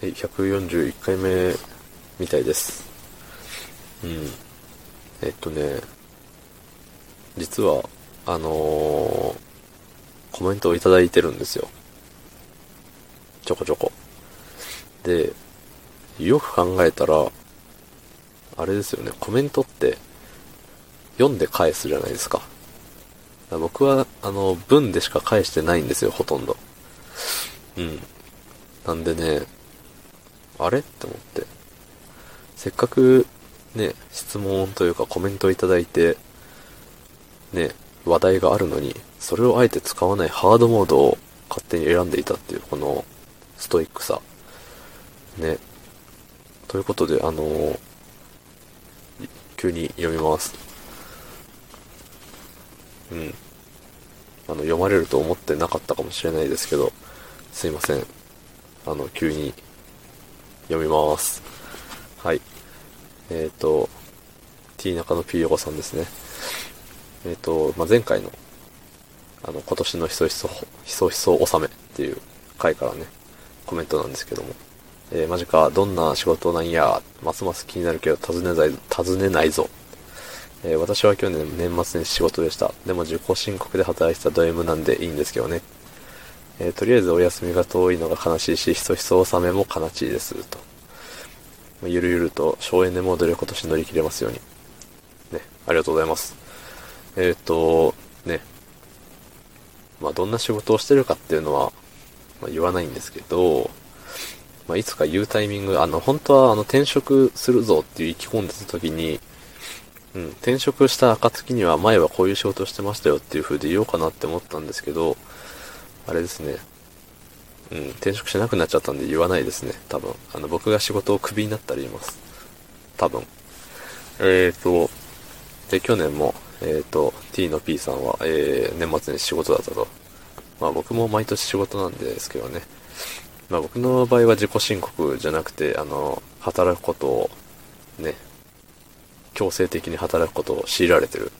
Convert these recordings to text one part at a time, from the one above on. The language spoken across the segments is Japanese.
はい、141回目みたいです。うん。えっとね、実は、あのーコメントをいただいてるんですよ。ちょこちょこ。で、よく考えたら、あれですよね、コメントって、読んで返すじゃないですか。僕は、あの、文でしか返してないんですよ、ほとんど。うん。なんでね、あれ？って思って。せっかく、ね、質問というかコメントいただいて、ね、話題があるのに、それをあえて使わないハードモードを勝手に選んでいたっていう、この、ストイックさ。ね。ということで、あのー急に読みます。うん。あの、読まれると思ってなかったかもしれないですけど、すいません。あの、急に読みます。はい。えっ、と、T 中の P 横さんですね。えっ、と、まあ、前回の、あの、今年のひそひそ、ひそひそ納めっていう回からね、コメントなんですけども、えーマジか、どんな仕事なんや、ますます気になるけど、尋ねない、尋ねないぞ。えー私は去年年末に仕事でした。でも自己申告で働いてたド M なんでいいんですけどね。えーとりあえずお休みが遠いのが悲しいし、ひそひそ納めも悲しいです、と。ゆるゆると省エネモードで今年乗り切れますように。ね、ありがとうございます。えっ、と、ね、まあどんな仕事をしてるかっていうのは、まあ、言わないんですけど、まあ、いつか言うタイミング、あの、本当はあの転職するぞっていう意気込んでた時に、うん、転職した暁には前はこういう仕事をしてましたよっていう風で言おうかなって思ったんですけど、あれですね。うん、転職しなくなっちゃったんで言わないですね、多分。あの、僕が仕事をクビになったら言います。多分。えーと、で、去年も、えーと、T の P さんは、えー、年末に仕事だったと。まあ僕も毎年仕事なんですけどね。まあ僕の場合は自己申告じゃなくて、あの、働くことを、ね、強制的に働くことを強いられてる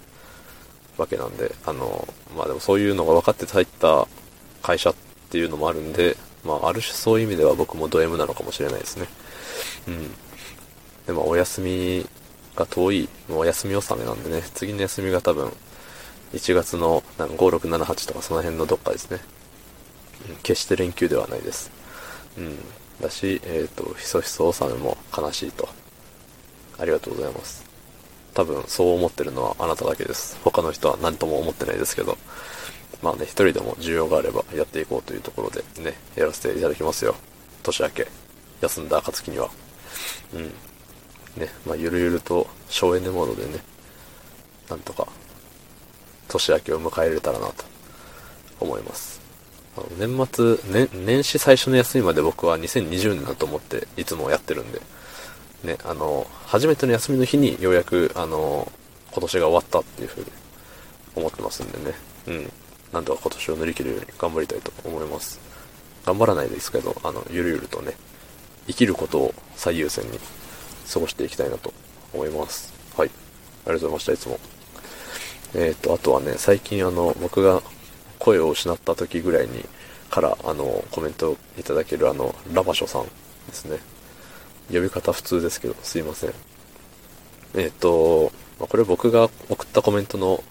わけなんで、あの、まあでもそういうのが分かって入った会社っていうのもあるんで、まあある種そういう意味では僕もド M なのかもしれないですね。うん。でもお休みが遠い、もうお休み納めなんでね、次の休みが多分、1月の5、6、7、8とかその辺のどっかですね。うん決して連休ではないです。うん。だし、えっ、と、ひそひそ納めも悲しいと。ありがとうございます。多分そう思ってるのはあなただけです。他の人は何とも思ってないですけど。まあね、一人でも需要があればやっていこうというところでね、やらせていただきますよ。年明け。休んだ暁には。うん。ね、まあゆるゆると省エネモードでね、なんとか年明けを迎えれたらなと思います。あの年末、ね、年始最初の休みまで僕は2020年だと思っていつもやってるんで、ね、あの、初めての休みの日にようやく、あの、今年が終わったっていうふうに思ってますんでね、うん。なんとか今年を乗り切るように頑張りたいと思います。頑張らないですけど、あの、ゆるゆるとね、生きることを最優先に過ごしていきたいなと思います。はい。ありがとうございました、いつも。えっ、と、あとはね、最近あの、僕が声を失った時ぐらいに、から、あの、コメントをいただけるあの、ラバショさんですね。呼び方普通ですけど、すいません。えっ、と、これ僕が送ったコメントの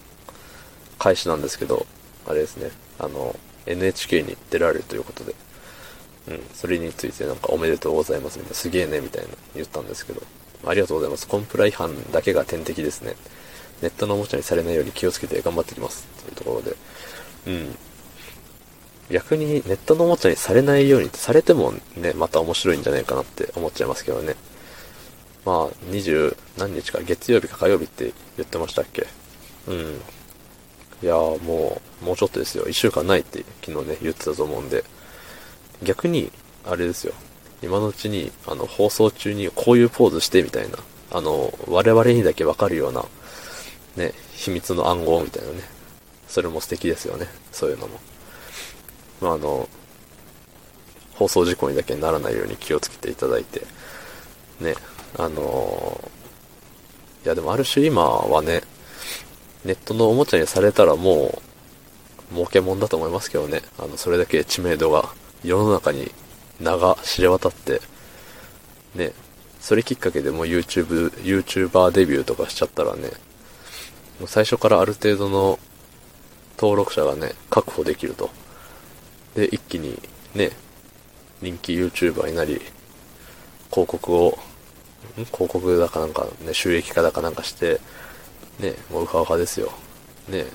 返しなんですけど、あれですね、あの、NHK に出られるということで、うん、それについてなんかおめでとうございますみたいな、すげえねみたいな言ったんですけど、ありがとうございます。コンプラ違反だけが天敵ですね。ネットのおもちゃにされないように気をつけて頑張ってきます。というところで、うん。逆にネットのおもちゃにされないようにってされてもね、また面白いんじゃないかなって思っちゃいますけどね。まあ、20何日か、月曜日か火曜日って言ってましたっけ？うん。いやーもう、もうちょっとですよ。1週間ないって昨日ね、言ってたと思うんで。逆に、あれですよ。今のうちに、あの、放送中にこういうポーズしてみたいな。あの、我々にだけわかるような、ね、秘密の暗号みたいなね。それも素敵ですよね。そういうのも。まあ、あの、放送事故にだけならないように気をつけていただいて、ね、あのいやでもある種今はね、ネットのおもちゃにされたらもう、儲けもんだと思いますけどね。あの、それだけ知名度が世の中に名が知れ渡って、ね、それきっかけでもう YouTube、YouTuber デビューとかしちゃったらね、もう最初からある程度の登録者がね、確保できると。で、一気にね、人気 YouTuber になり、広告を、広告だかなんかね、収益化だかなんかして、ね、もうウハウハですよ。ね、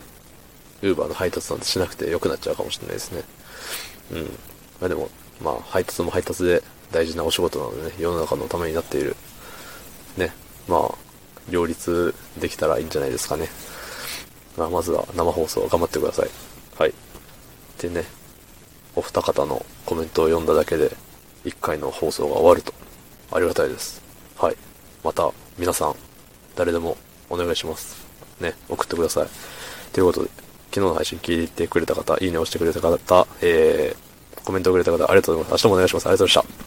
ウーバーの配達なんてしなくて良くなっちゃうかもしれないですね。うん。まあでも、まあ配達も配達で大事なお仕事なのでね、世の中のためになっている。ね、まあ、両立できたらいいんじゃないですかね。まあ、まずは生放送頑張ってください。はい。でね、お二方のコメントを読んだだけで、1回の放送が終わると、ありがたいです。はい。また、皆さん、誰でもお願いします。ね、送ってください。ということで、昨日の配信聞いてくれた方、いいね押してくれた方、えー、コメントをくれた方、ありがとうございます。明日もお願いします。ありがとうございました。